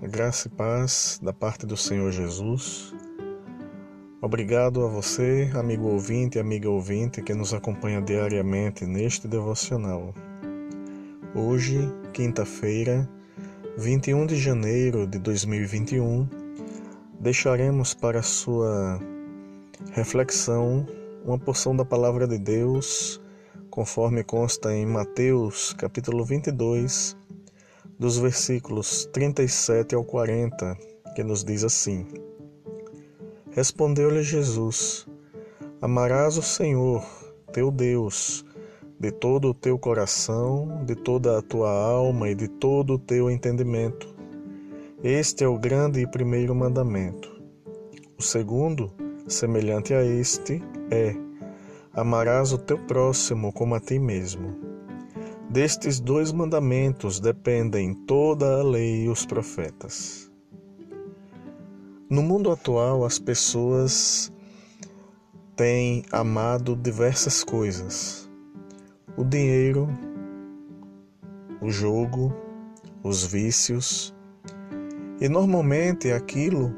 graça e paz da parte do Senhor Jesus. Obrigado a você, amigo ouvinte e amiga ouvinte, que nos acompanha diariamente neste devocional. Hoje, quinta-feira, 21 de janeiro de 2021, deixaremos para sua reflexão uma porção da palavra de Deus, conforme consta em Mateus, capítulo 22, dos versículos 37 ao 40, que nos diz assim: Respondeu-lhe Jesus: Amarás o Senhor, teu Deus, de todo o teu coração, de toda a tua alma e de todo o teu entendimento. Este é o grande e primeiro mandamento. O segundo, semelhante a este, é: Amarás o teu próximo como a ti mesmo. Destes dois mandamentos dependem toda a lei e os profetas. No mundo atual, as pessoas têm amado diversas coisas: o dinheiro, o jogo, os vícios. E normalmente aquilo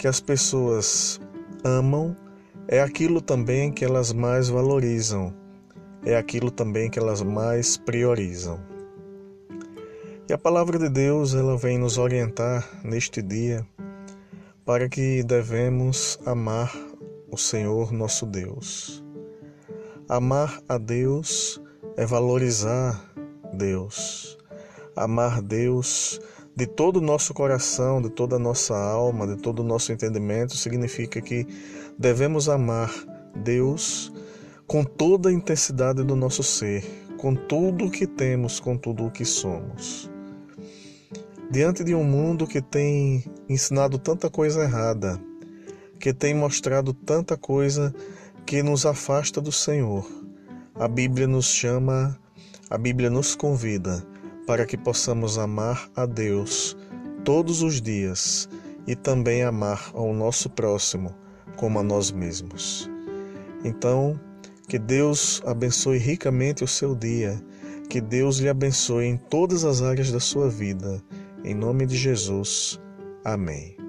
que as pessoas amam é aquilo também que elas mais valorizam é aquilo também que elas mais priorizam. E a palavra de Deus, ela vem nos orientar neste dia para que devemos amar o Senhor nosso Deus. Amar a Deus é valorizar Deus. Amar Deus de todo o nosso coração, de toda a nossa alma, de todo o nosso entendimento, significa que devemos amar Deus com toda a intensidade do nosso ser, com tudo o que temos, com tudo o que somos. Diante de um mundo que tem ensinado tanta coisa errada, que tem mostrado tanta coisa que nos afasta do Senhor, a Bíblia nos chama, a Bíblia nos convida para que possamos amar a Deus todos os dias e também amar ao nosso próximo como a nós mesmos. Então, que Deus abençoe ricamente o seu dia. Que Deus lhe abençoe em todas as áreas da sua vida. Em nome de Jesus. Amém.